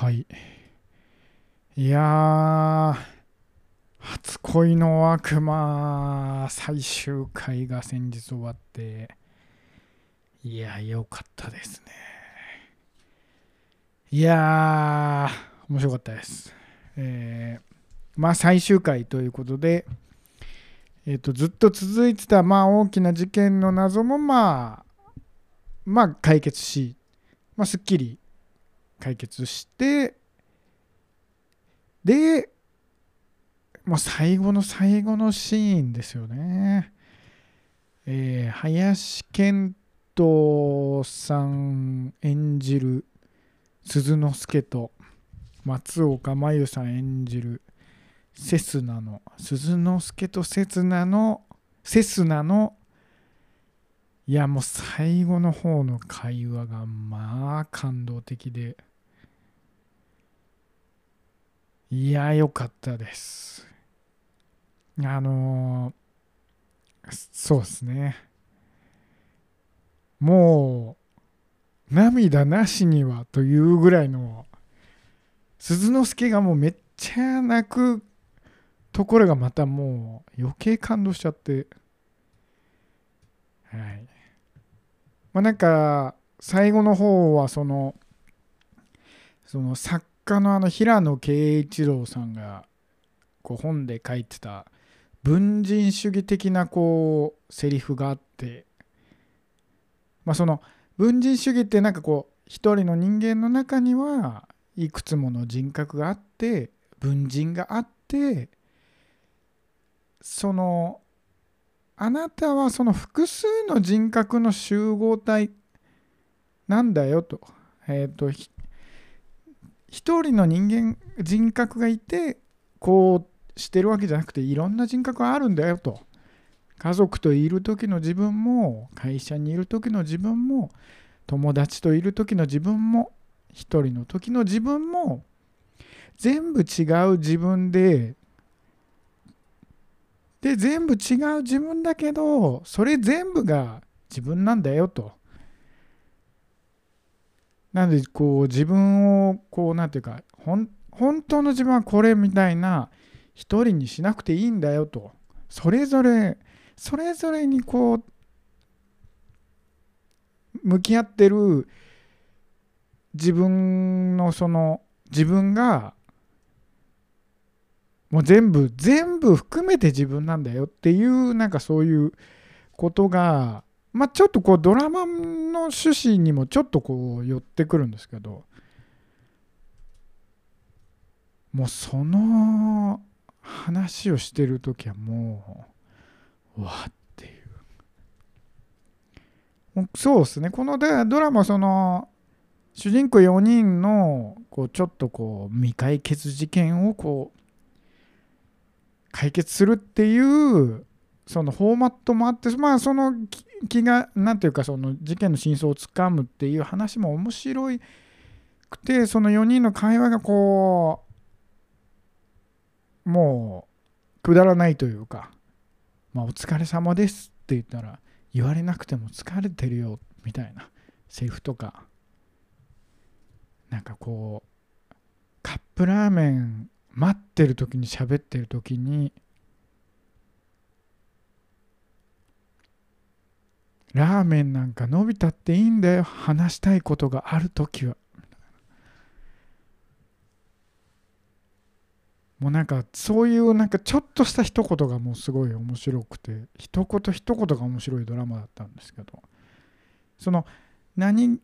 はい。いや、初恋の悪魔最終回が先日終わって、いや、良かったですね。いや、面白かったです。えーまあ最終回ということで、えっ、と、ずっと続いてた、まあ大きな事件の謎も、まあ、まあ解決し、まあすっきり解決して、で、もう最後の最後のシーンですよね。えー林遣都さん演じる鈴之助と松岡真優さん演じるセスナの鈴之助とセスナのセスナのいやもう最後の方の会話がまあ感動的でいや良かったです。あのそうですね。もう涙なしにはというぐらいの鈴之助がもうめっちゃ泣くところがまたもう余計感動しちゃって。はい。まあなんか最後の方はそのその作家のあの平野啓一郎さんがこう本で書いてた文人主義的なこうセリフがあってまあその文人主義ってなんかこう一人の人間の中にはいくつもの人格があって文人があってそのあなたはその複数の人格の集合体なんだよと。えっ、と一人の人間人格がいてこうしてるわけじゃなくていろんな人格があるんだよと。家族といる時の自分も会社にいる時の自分も友達といる時の自分も一人の時の自分も全部違う自分でで全部違う自分だけどそれ全部が自分なんだよと。なんでこう自分をこうなんていうか本当の自分はこれみたいな一人にしなくていいんだよと。それぞれそれぞれにこう向き合ってる自分のその自分がもう全部全部含めて自分なんだよっていうなんかそういうことがまあちょっとこうドラマの趣旨にもちょっとこう寄ってくるんですけどもうその話をしてる時はもうわっていう。そうですね。このでドラマその主人公4人のこうちょっとこう未解決事件をこう解決するっていうそのフォーマットもあってまあその気が何ていうかその事件の真相をつかむっていう話も面白くてその4人の会話がこうもうくだらないというか「まあ、お疲れ様です」って言ったら言われなくても疲れてるよみたいなセリフとかなんかこうカップラーメン待ってる時に喋ってる時にラーメンなんか伸びたっていいんだよ。話したいことがある時は。もうなんかそういうなんかちょっとした一言がもうすごい面白くて一言一言が面白いドラマだったんですけど。その何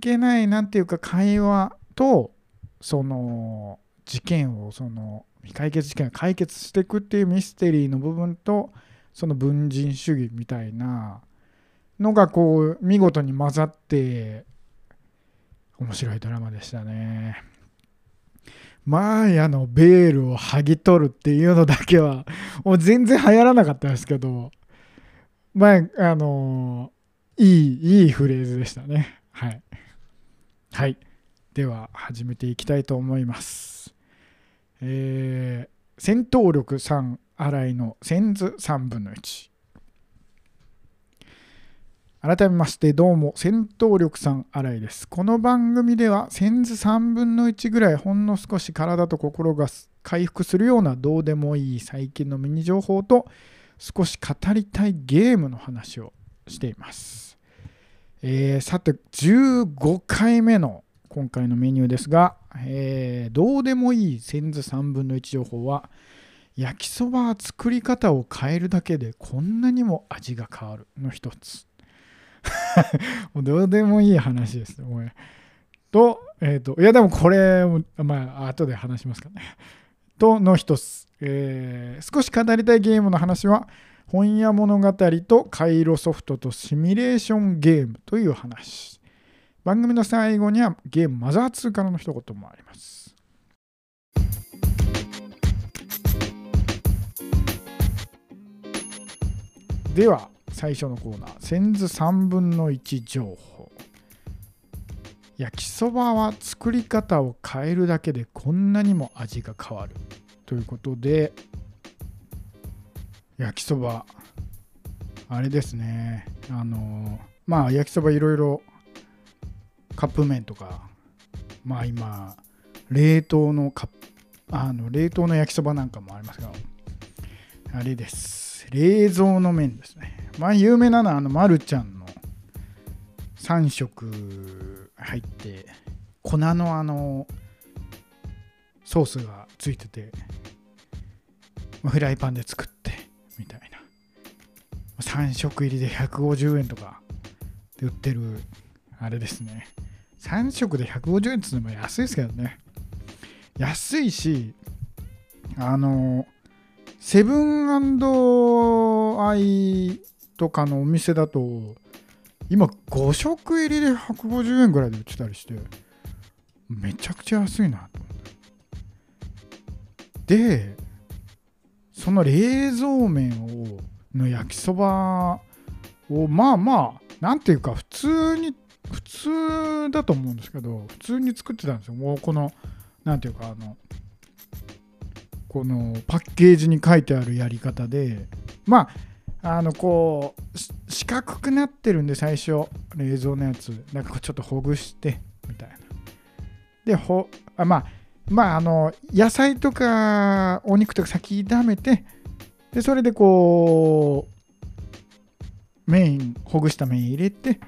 気ないなんていうか会話とその事件をその未解決事件を解決していくっていうミステリーの部分とその文人主義みたいなのがこう見事に混ざって面白いドラマでしたね。マーヤのベールを剥ぎ取るっていうのだけはもう全然流行らなかったですけどまああのいいいいフレーズでしたね。はい。はい。では始めていきたいと思います。えー、戦闘力3、新井の千図3分の1。改めましてどうも戦闘力さん新井です。この番組ではセンズ3分の1ぐらいほんの少し体と心が回復するようなどうでもいい最近のミニ情報と少し語りたいゲームの話をしています、えー、さて15回目の今回のメニューですが、えー、どうでもいいセンズ3分の1情報は焼きそば作り方を変えるだけでこんなにも味が変わるの一つ。もうどうでもいい話ですね。と、えっ、ー、と、いやでもこれ、まあ、後で話しますかね。との一つ、えー、少し語りたいゲームの話は、本屋物語と回路ソフトとシミュレーションゲームという話。番組の最後にはゲームマザー2からの一言もあります。では、最初のコーナー、センズ3分の1情報。焼きそばは作り方を変えるだけでこんなにも味が変わる。ということで、焼きそば、あれですね、あの、まあ焼きそばいろいろカップ麺とか、まあ今、冷凍のカ、あの冷凍の焼きそばなんかもありますが、あれです。冷蔵の麺ですね。ま有名なのはあのまるちゃんの3色入って粉のあのソースがついててフライパンで作ってみたいな。3色入りで150円とかで売ってるあれですね。3色で150円っていうのも安いですけどね。安いしあのセブンアイとかのお店だと今5食入りで150円ぐらいで売ってたりしてめちゃくちゃ安いなと思って。でその冷蔵麺をの焼きそばをまあまあなんていうか普通に普通だと思うんですけど普通に作ってたんですよ。もうこのなんていうかあのこのパッケージに書いてあるやり方で。まああのこう四角くなってるんで最初冷蔵のやつ。なんかちょっとほぐしてみたいな。でほあまあまああの野菜とかお肉とか先炒めてでそれでこう麺ほぐした麺入れて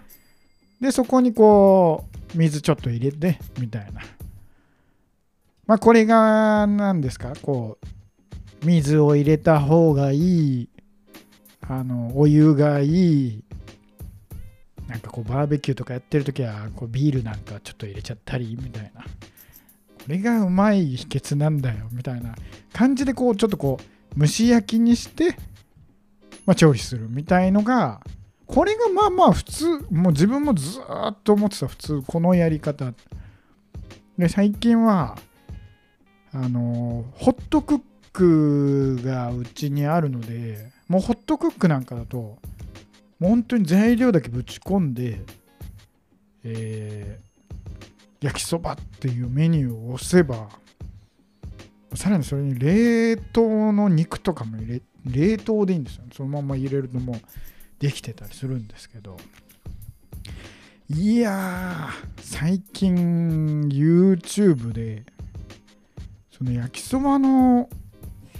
でそこにこう水ちょっと入れてみたいな。まあこれが何ですかこう水を入れた方がいいあのお湯がいいなんかこうバーベキューとかやってる時はこうビールなんかちょっと入れちゃったりみたいな。これがうまい秘訣なんだよみたいな。感じでこうちょっとこう蒸し焼きにして、まあ、調理するみたいのがこれがまあまあ普通もう自分もずっと思ってた普通このやり方。で最近はあのホットクックがうちにあるのでもうホットクックなんかだともう本当に材料だけぶち込んで、えー、焼きそばっていうメニューを押せばさらにそれに冷凍の肉とかも入れ冷凍でいいんですよ。そのまま入れるともできてたりするんですけど。いや最近 YouTube でその焼きそばの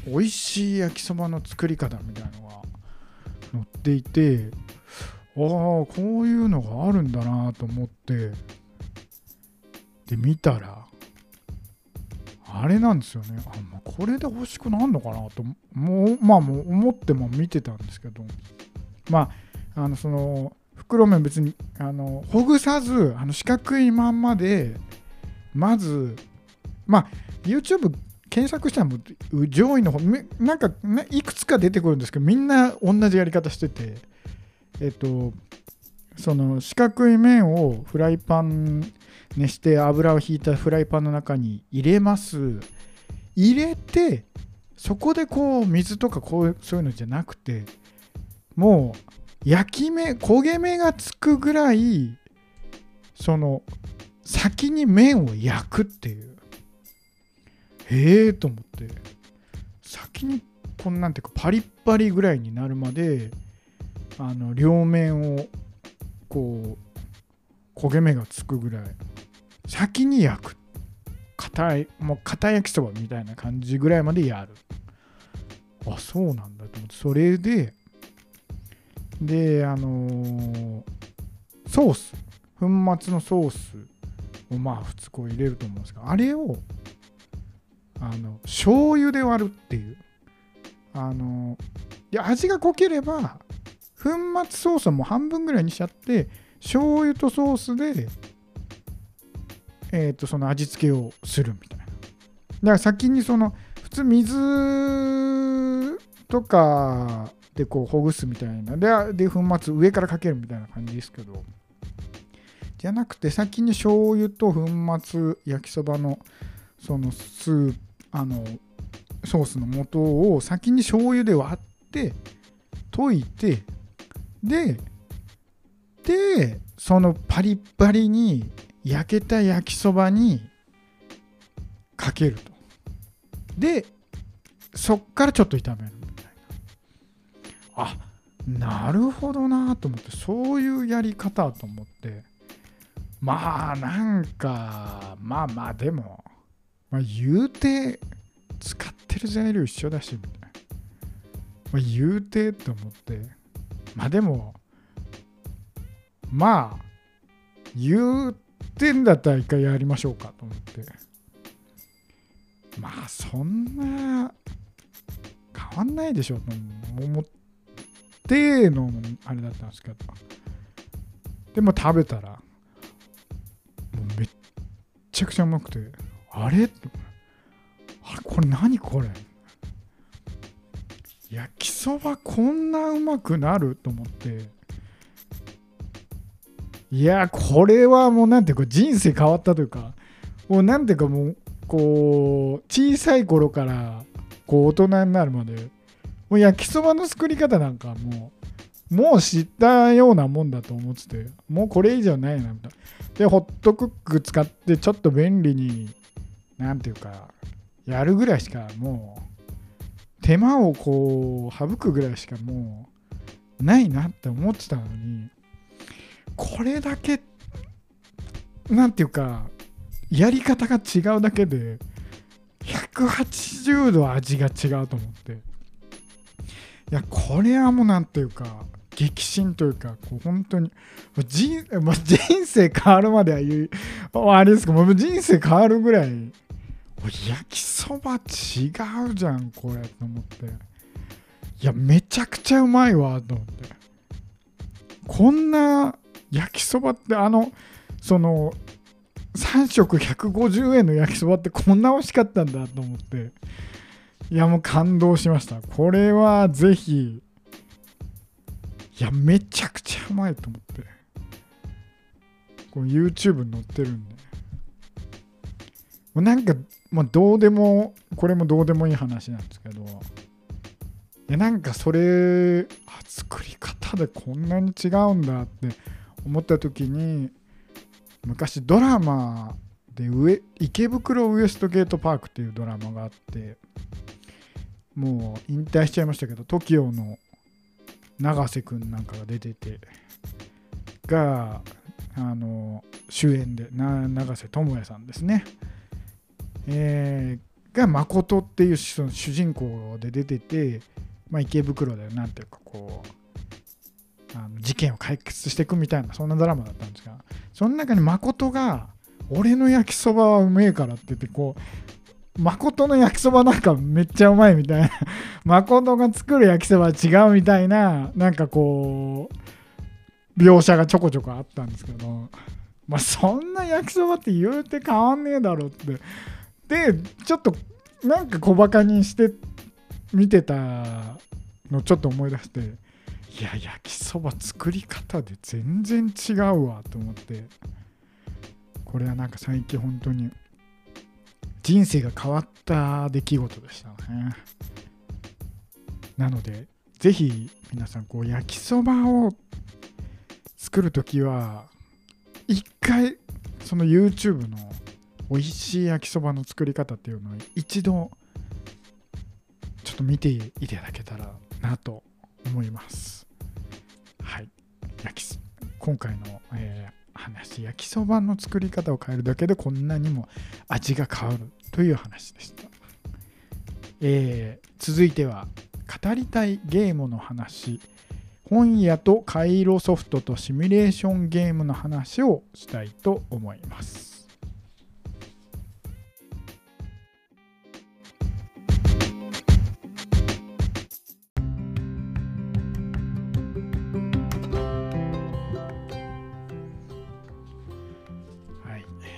美味しい焼きそばの作り方みたいのが載っていてああこういうのがあるんだなと思ってで見たらあれなんですよね。あ、まあ、これで欲しくなんのかなともうまあもう思っても見てたんですけど。まああのその袋麺別にあのほぐさずあの四角いまんまでまずまあ YouTube 検索したらも上位の方なんか、いくつか出てくるんですけどみんな同じやり方しててえっとその四角い麺をフライパン熱して油をひいたフライパンの中に入れます。入れてそこでこう水とかこうそういうのじゃなくてもう焼き目焦げ目がつくぐらいその先に麺を焼くっていう。へえと思って。先にこんなんていうかパリッパリぐらいになるまであの両面をこう焦げ目がつくぐらい。先に焼く硬いもう硬焼きそばみたいな感じぐらいまでやる。あそうなんだと思って。それでであのーソース。粉末のソースをまあ普通こう入れると思うんですがあれをあの醤油で割るっていう。あのいや味が濃ければ粉末ソースも半分ぐらいにしちゃって醤油とソースでえっ、とその味付けをするみたいな。だから先にその普通水とかでこうほぐすみたいな。でで粉末上からかけるみたいな感じですけど。じゃなくて先に醤油と粉末焼きそばのそのスーあのソースの素を先に醤油で割って溶いてででそのパリッパリに焼けた焼きそばにかけると。でそっからちょっと炒めるみたいな。あなるほどなと思ってそういうやり方と思って。まあなんかまあまあでも、まあ、言うて使ってる材料一緒だしみたいな、まあ、言うてと思って。まあでもまあ言ってんだったら一回やりましょうかと思って。まあそんな変わんないでしょと思ってのあれだったんですけど。でも食べたらめっちゃくちゃうまくて。あれ？あれ？これ何これ？焼きそばこんなうまくなると思って。いやこれはもうなんていうか人生変わったというか。もうなんていうかもうこう小さい頃からこう大人になるまで。もう焼きそばの作り方なんかもうもう知ったようなもんだと思ってて。もうこれ以上ないなみたいな。でホットクック使ってちょっと便利になんていうかやるぐらいしかもう手間をこう省くぐらいしかもうないなって思ってたのにこれだけなんていうかやり方が違うだけで180度味が違うと思って。いやこれはもうなんていうか激震というかこう本当に人,、人生変わるまでは言うあれですかもう人生変わるぐらい焼きそば違うじゃんこれと思って。いやめちゃくちゃうまいわと思って。こんな焼きそばってあのその3食150円の焼きそばってこんな美味しかったんだと思って。いやもう感動しました。これはぜひ。いやめちゃくちゃうまいと思って。こう YouTube に載ってるんで。なんか、まあ、どうでもこれもどうでもいい話なんですけどいやなんかそれ作り方でこんなに違うんだって思った時に昔ドラマで上池袋ウエストゲートパークっていうドラマがあってもう引退しちゃいましたけど TOKIO の永瀬くんなんかが出ててがあの主演で永瀬智也さんですね、えー、が誠っていうその主人公で出てて、まあ、池袋でなんていうかこうあの事件を解決していくみたいなそんなドラマだったんですがその中に誠が俺の焼きそばはうめえからって言ってこう誠の焼きそばなんかめっちゃうまいみたいな 誠が作る焼きそばは違うみたいななんかこう描写がちょこちょこあったんですけどまあそんな焼きそばって言うて変わんねえだろってでちょっとなんか小バカにして見てたのちょっと思い出していや焼きそば作り方で全然違うわと思ってこれはなんか最近本当に人生が変わった出来事でしたね。なのでぜひ皆さんこう焼きそばを作るときは一回その YouTube の美味しい焼きそばの作り方っていうのを一度ちょっと見ていただけたらなと思います。はい。焼き今回の、えー話焼きそばの作り方を変えるだけでこんなにも味が変わるという話でした、えー続いては語りたいゲームの話本屋と回路ソフトとシミュレーションゲームの話をしたいと思います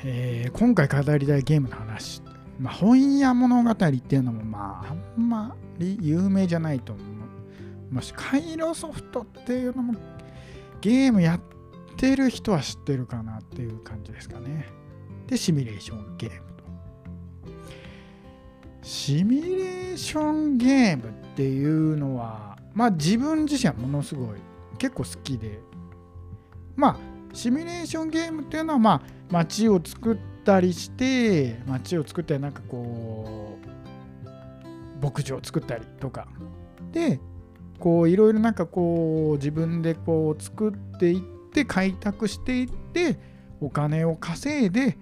えー今回語りたいゲームの話、まあ、本屋物語っていうのもまああんまり有名じゃないと思う。もし回路ソフトっていうのもゲームやってる人は知ってるかなっていう感じですかね。でシミュレーションゲームと。シミュレーションゲームっていうのはまあ自分自身はものすごい結構好きで。まあシミュレーションゲームっていうのはまあ街を作ったりして街を作ってなんかこう牧場を作ったりとか。でこういろいろなんかこう自分でこう作っていって開拓していってお金を稼いで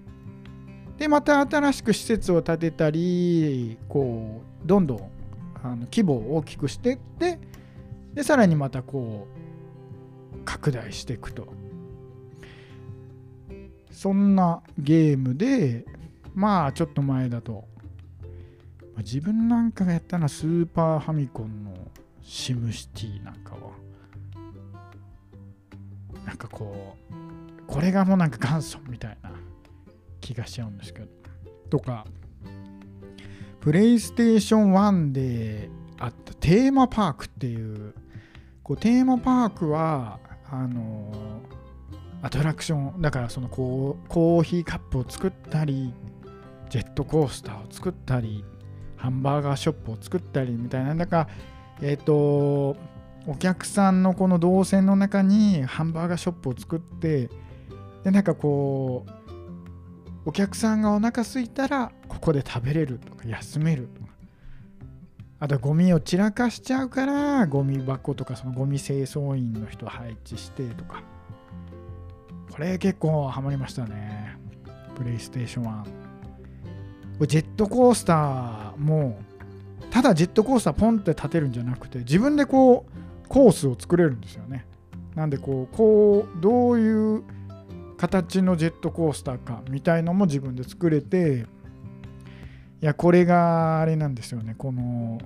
でまた新しく施設を建てたりこうどんどんあの規模を大きくしていってでさらにまたこう拡大していくと。そんなゲームでまあちょっと前だとま自分なんかがやったのはスーパーファミコンのシムシティなんかはなんかこうこれがもうなんか元祖みたいな気がしちゃうんですけどとかプレイステーション1であったテーマパークっていうこうテーマパークはあのアトラクションだからそのこうコーヒーカップを作ったりジェットコースターを作ったりハンバーガーショップを作ったりみたいななんかえっ、とお客さんのこの動線の中にハンバーガーショップを作ってでなんかこうお客さんがお腹空いたらここで食べれるとか休めるとか。あとゴミを散らかしちゃうからゴミ箱とかそのゴミ清掃員の人を配置してとか。これ結構ハマりましたね。プレイステーション1これジェットコースターもただジェットコースターポンって立てるんじゃなくて自分でこうコースを作れるんですよね。なんでこうこうどういう形のジェットコースターかみたいのも自分で作れていやこれがあれなんですよね。この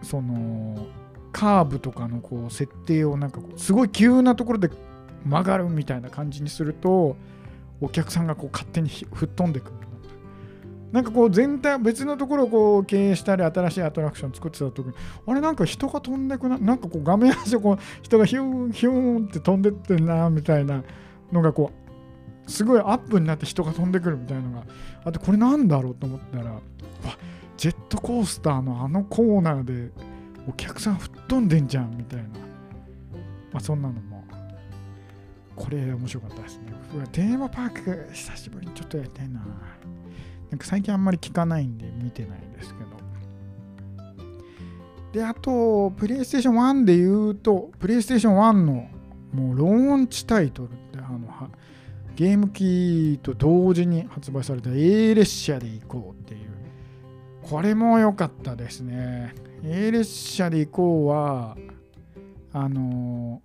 そのカーブとかのこう設定をなんかすごい急なところで曲がるみたいな感じにするとお客さんがこう勝手に吹っ飛んでくるなんかこう全体別のところをこう経営したり新しいアトラクション作ってた時にあれなんか人が飛んでくななんかこう画面端をこう人がヒューンヒューンって飛んでってんなみたいなのがこうすごいアップになって人が飛んでくるみたいなのがあとこれなんだろうと思ったらわジェットコースターのあのコーナーでお客さん吹っ飛んでんじゃんみたいな、まあ、そんなのもこれ面白かったですねうわテーマパーク久しぶりにちょっとやりたいななんか最近あんまり聞かないんで見てないですけど。で、あと、プレイステーション1で言うと、プレイステーション1のもうローンチタイトルってあのはゲーム機と同時に発売された A 列車で行こうっていう。これも良かったですね。A 列車で行こうは、あの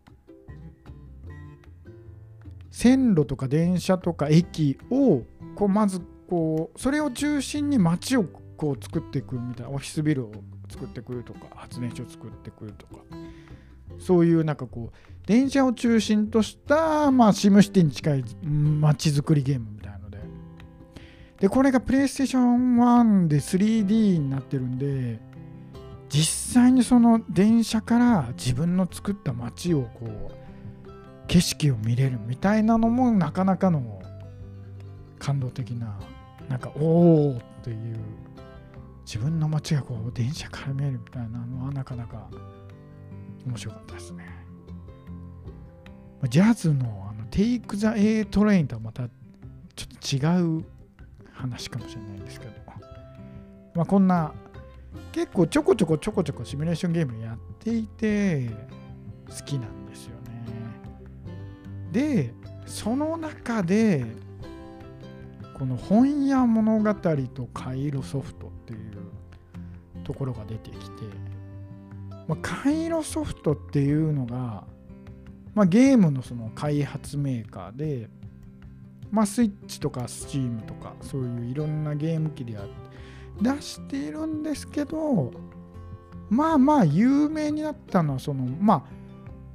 線路とか電車とか駅をこうまずこうそれを中心に街をこう作っていくみたいなオフィスビルを作ってくるとか発電所を作ってくるとか。そういうなんかこう電車を中心としたまあシムシティに近い街づくりゲームみたいなので。でこれがプレイステーション1で 3D になってるんで実際にその電車から自分の作った街をこう景色を見れるみたいなのもなかなかの感動的ななんかおおっていう自分の街がこう電車から見えるみたいなのはなかなか面白かったですね。ジャズのあの Take the A Train とはまたちょっと違う話かもしれないんですけど、まあ、こんな結構ちょこちょこちょこちょこシミュレーションゲームやっていて好きなんですよ。でその中でこの本屋物語とカイロソフトっていうところが出てきて、まあ、カイロソフトっていうのが、まあ、ゲームのその開発メーカーで、まあ、スイッチとかスチームとかそういういろんなゲーム機で出しているんですけどまあまあ有名になったのはそのまあ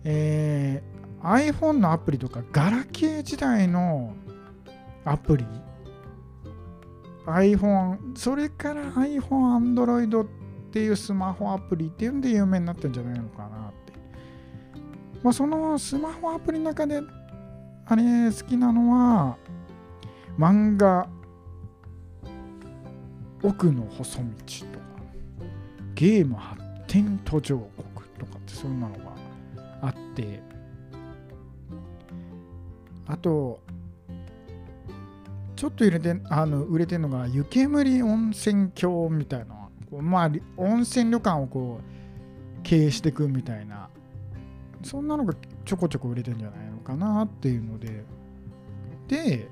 えー、iPhone のアプリとかガラケー時代のアプリ iPhone それから iPhone、Android っていうスマホアプリっていうんで有名になってんじゃないのかなって。まあ、そのスマホアプリの中であれ好きなのは漫画奥の細道とかゲーム発展途上国とかってそんなのがあってあとちょっと入れてあの売れてるのが湯煙温泉郷みたいなまあ温泉旅館をこう経営していくみたいなそんなのがちょこちょこ売れてるんじゃないのかなっていうのでで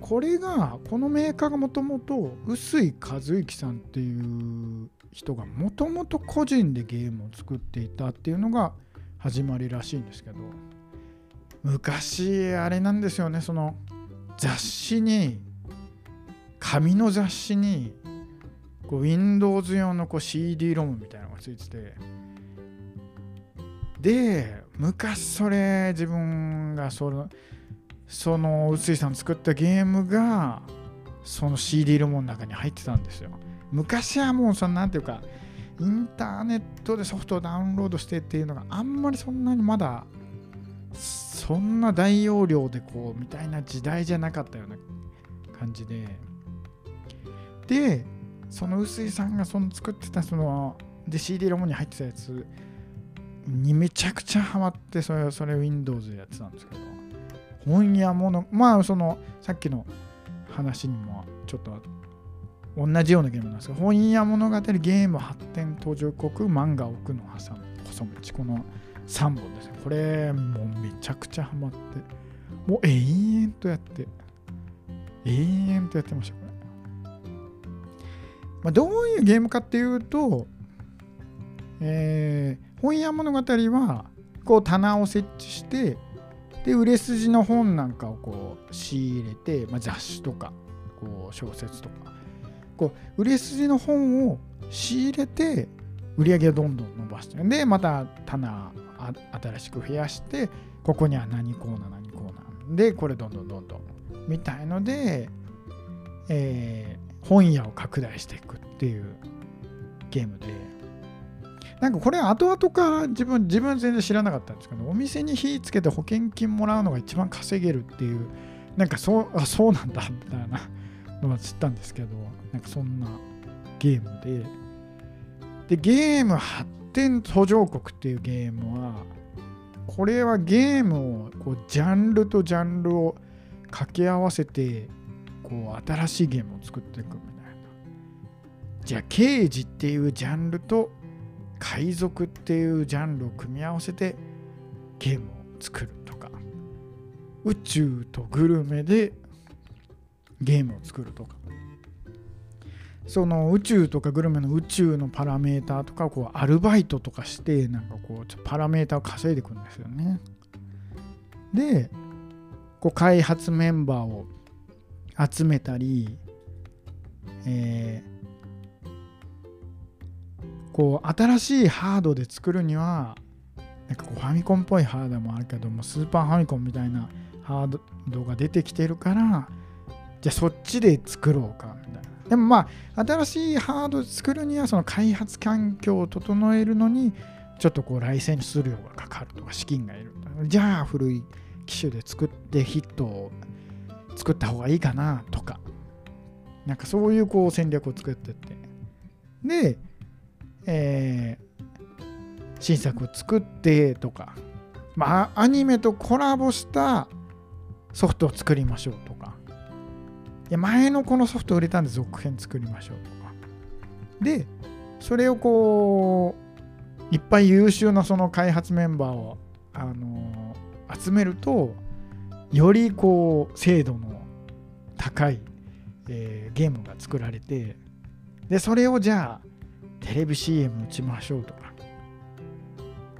これがこのメーカーがもともと臼井和之さんっていう人がもともと個人でゲームを作っていたっていうのが始まりらしいんですけど。昔あれなんですよねその雑誌に紙の雑誌にこう Windows 用のこう CD ロムみたいなのがついてて。で昔それ自分がそのその臼井さん作ったゲームがその CD ロムの中に入ってたんですよ。昔はもうそのなんていうかインターネットでソフトをダウンロードしてっていうのがあんまりそんなにまだそんな大容量でこうみたいな時代じゃなかったような感じで。でその臼井さんがその作ってたそので CD ロムに入ってたやつにめちゃくちゃハマってそれそれ Windows でやってたんですけど。本屋ものまあそのさっきの話にもちょっと同じようなゲームなんですけど本屋物語ゲーム発展途上国漫画奥の挟む細道。この3本ですね。これ、もうめちゃくちゃハマって、もう永遠とやって、永遠とやってました、これ。まあ、どういうゲームかっていうと、えー、本屋物語は、こう棚を設置して、で、売れ筋の本なんかをこう仕入れて、まあ、雑誌とか、こう小説とか、こう売れ筋の本を仕入れて、売り上げをどんどん伸ばして、で、また棚あ新しく増やしてここには何コーナー何コーナー。でこれどんどんどんどん。みたいので、えー、本屋を拡大していくっていうゲームで。なんかこれ後々から自分自分全然知らなかったんですけどお店に火つけて保険金もらうのが一番稼げるっていうなんかそうあそうなんだみたいな のは知ったんですけどなんかそんなゲームで。でゲーム発展途上国っていうゲームはこれはゲームをこうジャンルとジャンルを掛け合わせてこう新しいゲームを作っていくみたいな。じゃあ刑事っていうジャンルと海賊っていうジャンルを組み合わせてゲームを作るとか。宇宙とグルメでゲームを作るとか。その宇宙とかグルメの宇宙のパラメーターとかこうアルバイトとかしてなんかこうパラメーターを稼いでいくんですよね。でこう開発メンバーを集めたり、えー、こう新しいハードで作るにはなんかこうファミコンっぽいハードもあるけどもスーパーファミコンみたいなハードが出てきてるからじゃあそっちで作ろうかみたいな。でもまあ、新しいハード作るには、その開発環境を整えるのに、ちょっとこう、ライセンス料がかかるとか、資金がいる。じゃあ、古い機種で作ってヒットを作った方がいいかなとか、なんかそういうこう戦略を作ってって。で、えー、新作を作ってとか、まあ、アニメとコラボしたソフトを作りましょうとか、いや前のこのソフト売れたんで続編作りましょうとか。で、それをこう、いっぱい優秀なその開発メンバーを、あの集めるとよりこう精度の高い、えー、ゲームが作られてでそれをじゃあテレビ CM 打ちましょうとか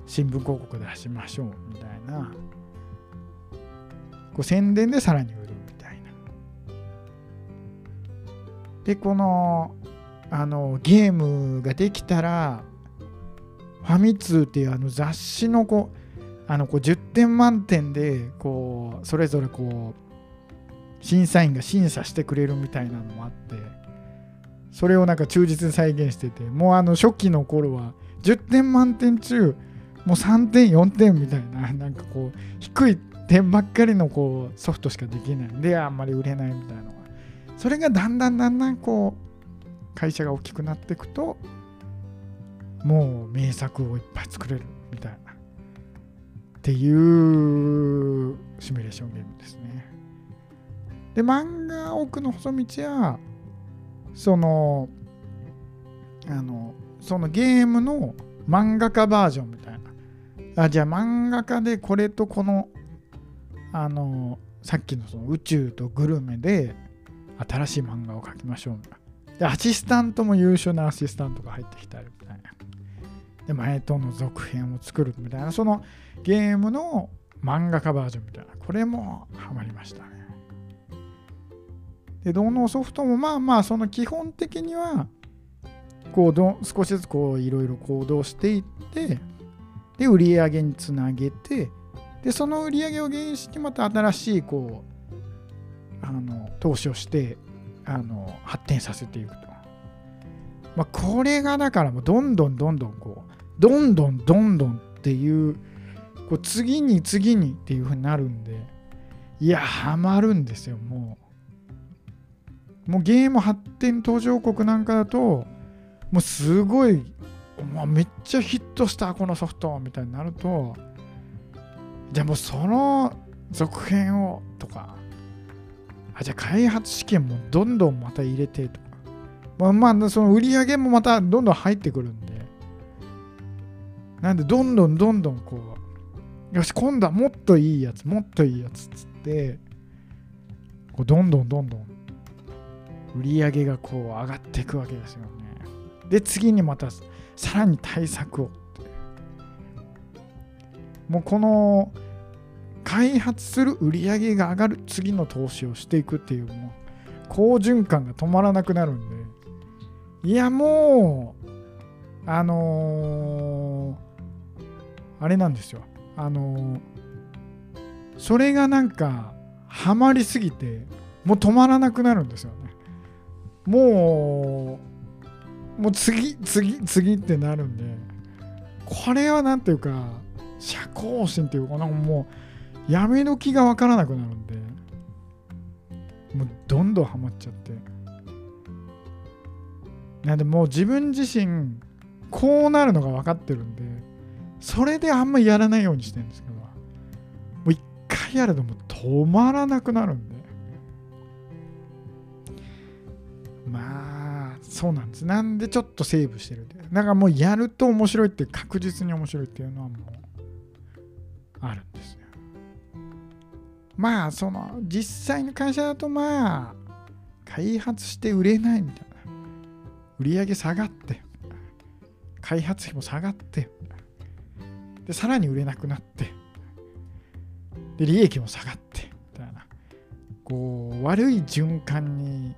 新聞広告出しましょうみたいなこう宣伝でさらに売でこのあのゲームができたらファミ通っていうあの雑誌のこうあのこう10点満点でこうそれぞれこう審査員が審査してくれるみたいなのもあってそれをなんか忠実に再現しててもうあの初期の頃は10点満点中もう3点4点みたいな なんかこう低い点ばっかりのこうソフトしかできない。んであんまり売れないみたいなのがそれがだんだんだんだんこう会社が大きくなっていくともう名作をいっぱい作れるみたいなっていうシミュレーションゲームですね。で漫画奥の細道はそのあのそのゲームの漫画家バージョンみたいなあじゃあ漫画家でこれとこのあのさっきのその宇宙とグルメで新しい漫画を描きましょう。みたいなでアシスタントも優秀なアシスタントが入ってきたりみたいな。で前との続編を作るみたいなそのゲームの漫画家バージョンみたいな。これもハマりましたね。でどのソフトもまあまあその基本的にはこうど少しずつこういろいろ行動していってで売り上げにつなげてでその売り上げを原因してまた新しいこうあの投資をしてあの発展させていくと。まあ、これがだからもうどんどんどんどんこうどんどんどんどんっていうこう次に次にっていう風になるんでいやハマるんですよもうもうゲーム発展途上国なんかだともうすごい、めっちゃヒットしたこのソフトみたいになるとじゃあもうその続編をとかあじゃあ開発資金もどんどんまた入れてとか。まあまあその売り上げもまたどんどん入ってくるんで。なんでどんどんどんどんこうよし今度はもっといいやつもっといいやつっつってこうどんどんどんどん売り上げがこう上がっていくわけですよね。で次にまたさらに対策をもうこの開発する売り上げが上がる次の投資をしていくっていうもう好循環が止まらなくなるんで。いやもうあのー、あれなんですよ。あのー、それがなんかハマりすぎてもう止まらなくなるんですよね。もうもう次次次ってなるんで。これは何ていうか社交心っていうかなんかもうやめ時が分からなくなるんでもうどんどんハマっちゃって。なんでもう自分自身こうなるのが分かってるんでそれであんまやらないようにしてるんですけどもう一回やるともう止まらなくなるんで。まあそうなんです。なんでちょっとセーブしてるんでだからもうやると面白いって確実に面白いっていうのはもうあるんですよまあその実際の会社だとまあ開発して売れないみたいな。売り上げ下がって開発費も下がってでさらに売れなくなってで利益も下がってみたいな。こう悪い循環に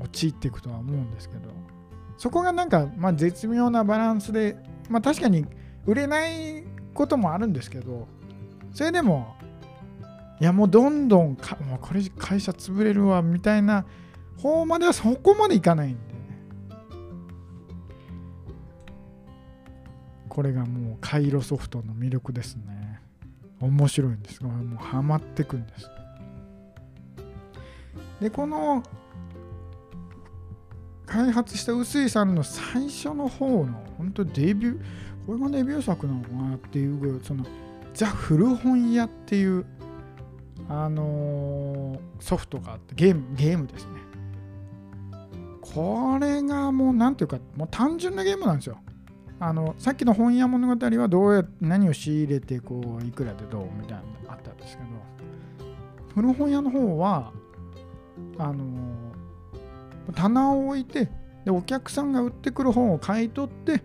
陥っていくとは思うんですけど。そこがなんか、まあ、絶妙なバランスで、まあ、確かに売れないこともあるんですけどそれでもいやもうどんどんかもうこれ会社潰れるわみたいな方まではそこまでいかないんでこれがもうカイロソフトの魅力ですね。面白いんです。もうハマってくんです。でこの開発した臼井さんの最初の方の本当デビューこれがデビュー作なのかなっていうぐらいそのザ・古本屋っていうあのー、ソフトがあってゲームゲームですね。これがもう何ていうかもう単純なゲームなんですよ。あのさっきの本屋物語はどうや何を仕入れてこういくらでどうみたいなのあったんですけど古本屋の方はあの棚を置いてでお客さんが売ってくる本を買い取って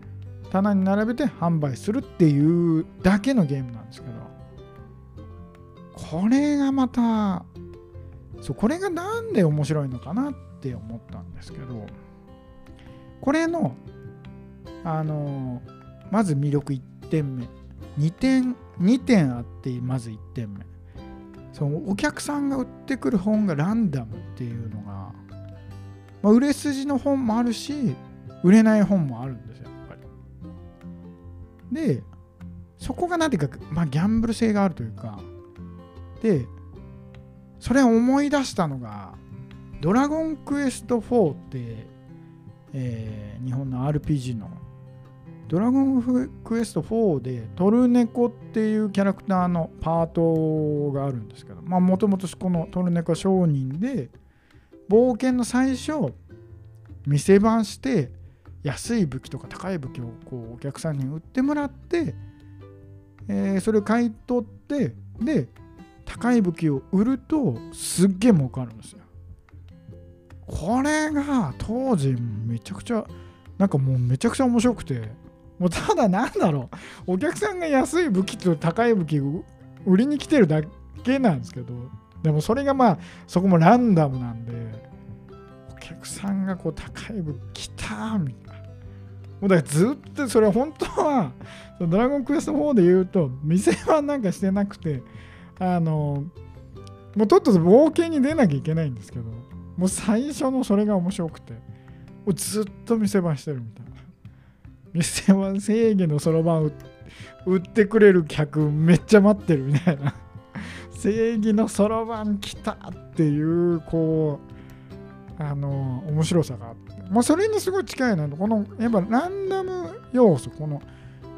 棚に並べて販売するっていうだけのゲームなんですけど。これがまたそうこれがなんで面白いのかなって思ったんですけど。これのあのまず魅力1点目。2点2点あってまず1点目。そのお客さんが売ってくる本がランダムっていうのが、まあ、売れ筋の本もあるし売れない本もあるんですよ。でそこが何ていうか、まあ、ギャンブル性があるというかでそれを思い出したのが「ドラゴンクエスト4」って、えー、日本の RPG のドラゴンクエスト4でトルネコっていうキャラクターのパートがあるんですけどまあもともとこのトルネコ商人で冒険の最初店番して安い武器とか高い武器をこうお客さんに売ってもらって、えー、それを買い取ってで高い武器を売るとすっげえ儲かるんですよ。これが当時めちゃくちゃなんかもうめちゃくちゃ面白くてもうただなんだろうお客さんが安い武器と高い武器売りに来てるだけなんですけどでもそれがまあそこもランダムなんでさんがこう高い武器来たみたいな。もうだからずっとそれ本当はドラゴンクエスト4で言うと店番なんかしてなくてあのもうとっとと冒険に出なきゃいけないんですけどもう最初のそれが面白くてもうずっと店番してるみたいな。店は正義のそろばん売ってくれる客めっちゃ待ってるみたいな。正義のそろばん来たっていうこうあの面白さがあって。まあそれにすごい近いなこのやっぱランダム要素この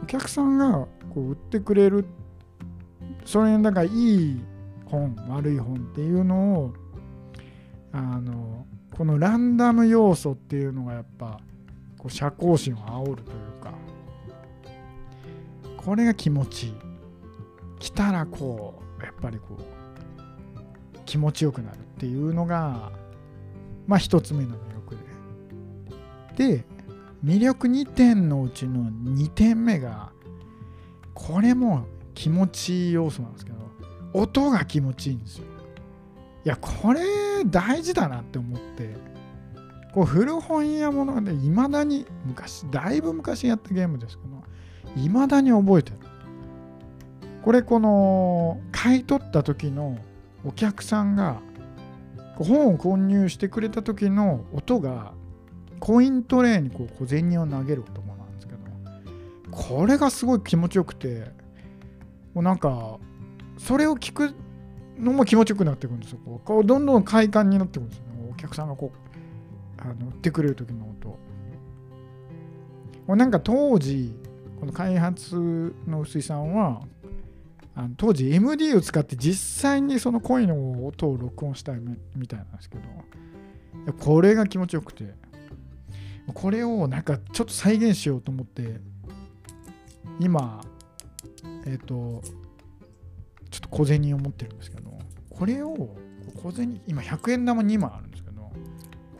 お客さんがこう売ってくれるそれにだからいい本悪い本っていうのをあのこのランダム要素っていうのがやっぱこう社交心を煽るというかこれが気持ちいい。来たらこうやっぱりこう気持ちよくなるっていうのがまあ一つ目の魅力で。で魅力2点のうちの2点目がこれも気持ちいい要素なんですけど音が気持ちいいんですよ。いやこれ大事だなって思ってこう古本屋物語いまだに昔だいぶ昔やったゲームですけどいまだに覚えてる。これこの買い取った時のお客さんが本を購入してくれた時の音がコイントレーにこう小銭を投げる音もなんですけどこれがすごい気持ちよくてもうなんかそれを聞くのも気持ちよくなってくるんですよ。こうどんどん快感になってくるんですよ。ねお客さんがこうあの売ってくれる時の音。もうなんか当時この開発の薄井さんはあの当時 MD を使って実際にその声の音を録音したみたいなんですけどこれが気持ちよくてこれをなんかちょっと再現しようと思って今えっ、とちょっと小銭を持ってるんですけどこれを小銭今100円玉2枚あるんですけど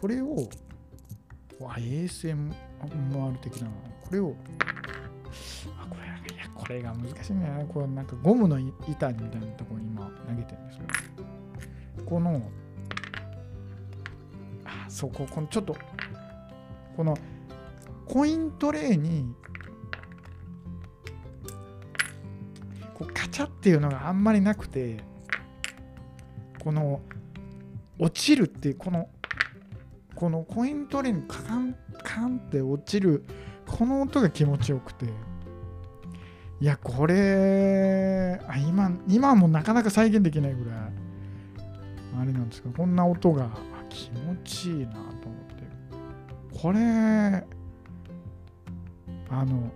これを、ASMR 的なこれを、これが難しいね。これなんかゴムの板みたいなところに今投げてるんですけど、この、あ、そ、ここのちょっと、このコイントレーに、こうカチャっていうのがあんまりなくて、この落ちるっていう、このこのコイントレーにカカンカンって落ちるこの音が気持ちよくていやこれあ今今もなかなか再現できないぐらいあれなんですけどこんな音が気持ちいいなと思って。これあの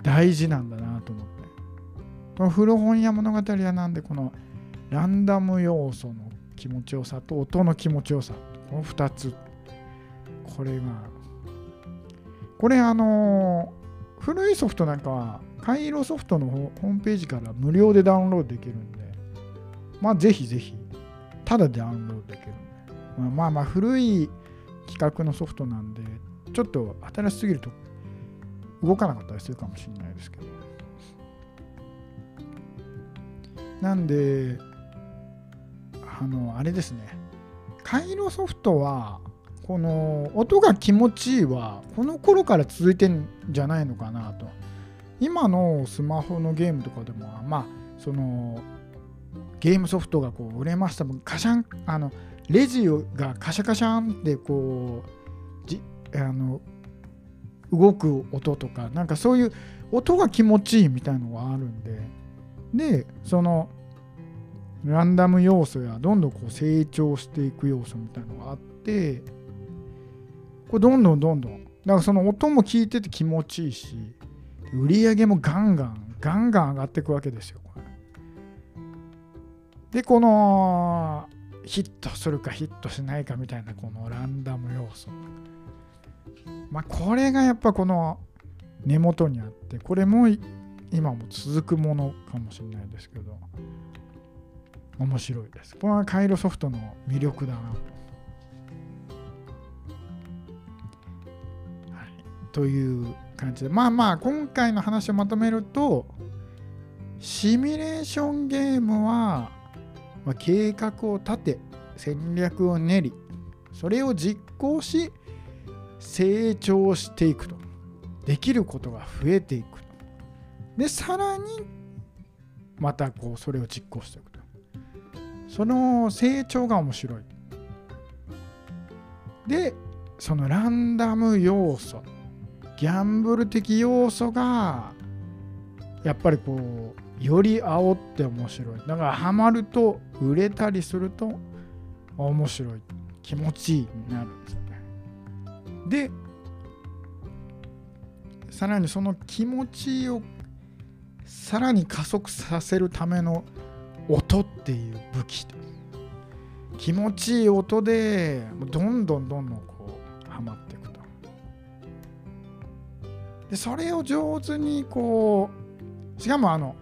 大事なんだなと思って。この古本屋物語はなんでこのランダム要素の気持ちよさと音の気持ちよさこの2つ。これがこれあの古いソフトなんかは、カイロソフトのホームページから無料でダウンロードできるんで、まあぜひぜひ、ただダウンロードできるんで、まあまあまあ古い企画のソフトなんで、ちょっと新しすぎると動かなかったりするかもしれないですけど。なんで、あの、あれですね。カイロソフトは、この音が気持ちいいは、この頃から続いてんじゃないのかなと。今のスマホのゲームとかでも、まあ、その、ゲームソフトがこう売れました。もん。カシャン、あの、レジがカシャカシャンってこう、じあの動く音とか、なんかそういう音が気持ちいいみたいのがあるんで、で、その、ランダム要素やどんどんこう成長していく要素みたいのがあってこれどんどんどんどん。だからその音も聞いてて気持ちいいし。売り上げもガンガンガンガン上がっていくわけですよでこのヒットするかヒットしないかみたいなこのランダム要素まあこれがやっぱこの根元にあってこれも今も続くものかもしれないですけど面白いです。これはカイロソフトの魅力だなと。はい、という感じで、まあまあ、今回の話をまとめると、シミュレーションゲームは、まあ、計画を立て、戦略を練り、それを実行し、成長していくと。できることが増えていく。で、さらに、またこう、それを実行していくと。その成長が面白い。で、そのランダム要素、ギャンブル的要素が、やっぱりこう、より煽って面白い。だからハマると、売れたりすると、面白い。気持ちいいになるんですね。で、さらにその気持ちをさらに加速させるための音っていう武器気持ちいい音でどんどんどんどんこうでそれを上手にこうしかもあの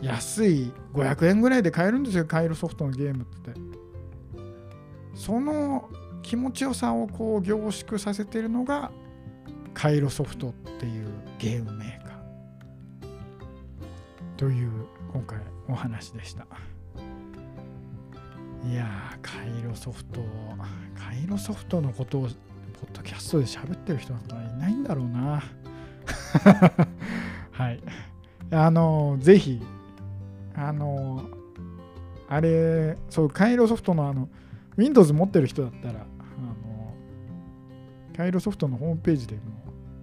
安い500円ぐらいで買えるんですよカイロソフトのゲームってその気持ちよさをこう凝縮させてるのがカイロソフトっていうゲームメーカーという今回お話でした。いやカイロソフト、カイロソフトのことをポッドキャストで喋ってる人なんかいないんだろうな。はい。あの、ぜひ、あの、あれ、そう、カイロソフトのあの、Windows 持ってる人だったら、あの、カイロソフトのホームページでも、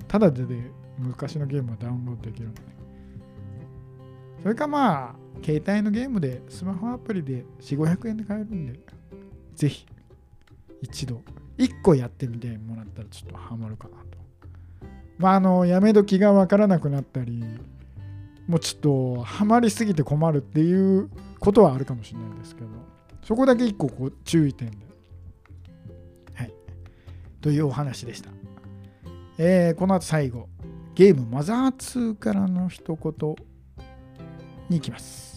ただでで昔のゲームをダウンロードできるので、それかまあ、携帯のゲームで、スマホアプリで4、500円で買えるんで、ぜひ、一度、1個やってみてもらったらちょっとハマるかなと。まあ、あの、やめ時がわからなくなったり、もうちょっとハマりすぎて困るっていうことはあるかもしれないですけど、そこだけ1個こう注意点で。はい。というお話でした。えー、この後最後、ゲームマザー2からの一言に行きます。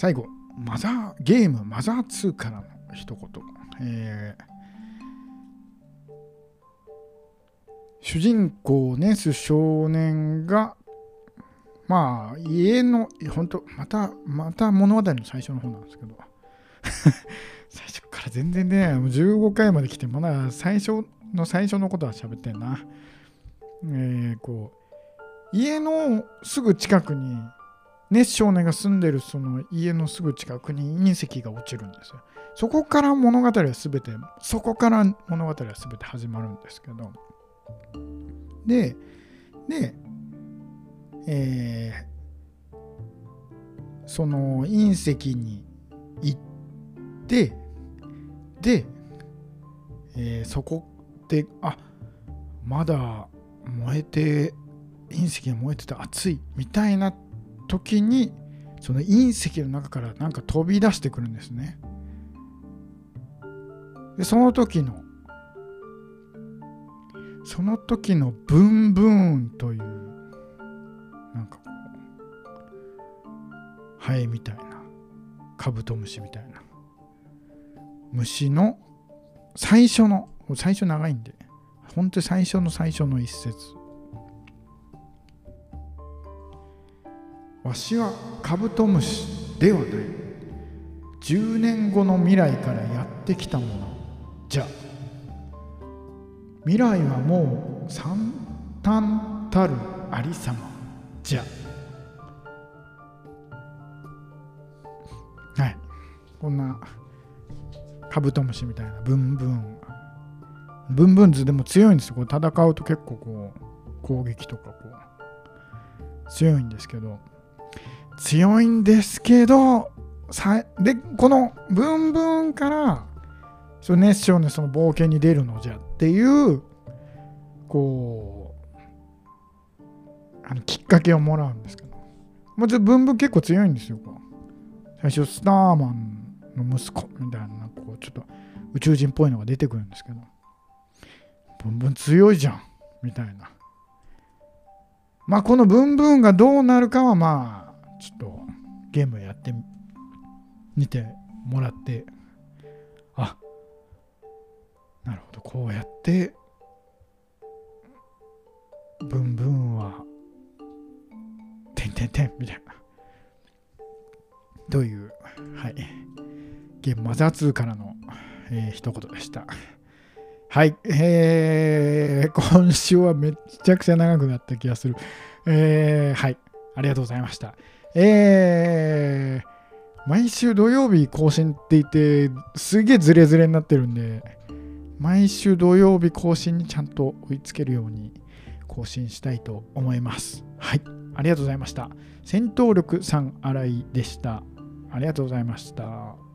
最後、マザー、ゲームマザー2からの一言。えー、主人公ネス少年がまあ、家の、本当また、また物語の最初の方なんですけど、最初から全然ね、もう15回まで来て、まだ最初の最初のことは喋ってんな。えー、こう、家のすぐ近くに、ネス少年が住んでるその家のすぐ近くに隕石が落ちるんですよ。そこから物語は全て、そこから物語は全て始まるんですけど。で、で、えー、その隕石に行ってで、えー、そこであまだ燃えて隕石が燃えてて熱いみたいな時にその隕石の中からなんか飛び出してくるんですね。でその時のその時のブンブーンというなんかハエみたいなカブトムシみたいな虫の最初の最初長いんで本当に最初の最初の一節わしはカブトムシではない。10年後の未来からやってきたもの。じゃ未来はもう惨憺たるありさま。じゃはい。こんなカブトムシみたいなブンブン。ブンブン図でも強いんですよ。こう戦うと結構こう攻撃とかこう強いんですけど。強いんですけどさでこのブンブンからその熱唱のその冒険に出るのじゃっていうこうあのきっかけをもらうんですけど。もうちょブンブン結構強いんですよ最初スターマンの息子みたいなこうちょっと宇宙人っぽいのが出てくるんですけど。ブンブン強いじゃんみたいな。まあこのブンブンがどうなるかはまあちょっとゲームやってみてもらって。あなるほど。こうやってブンブンはてんてんてんみたいな。というはい。ゲームマザー2からの、えー、一言でした。はい、えー、今週はめっちゃくちゃ長くなった気がする。えー、はい、ありがとうございました。えー、毎週土曜日更新って言って、すげえズレズレになってるんで、毎週土曜日更新にちゃんと追いつけるように更新したいと思います。はい、ありがとうございました。戦闘力3新井でした。ありがとうございました。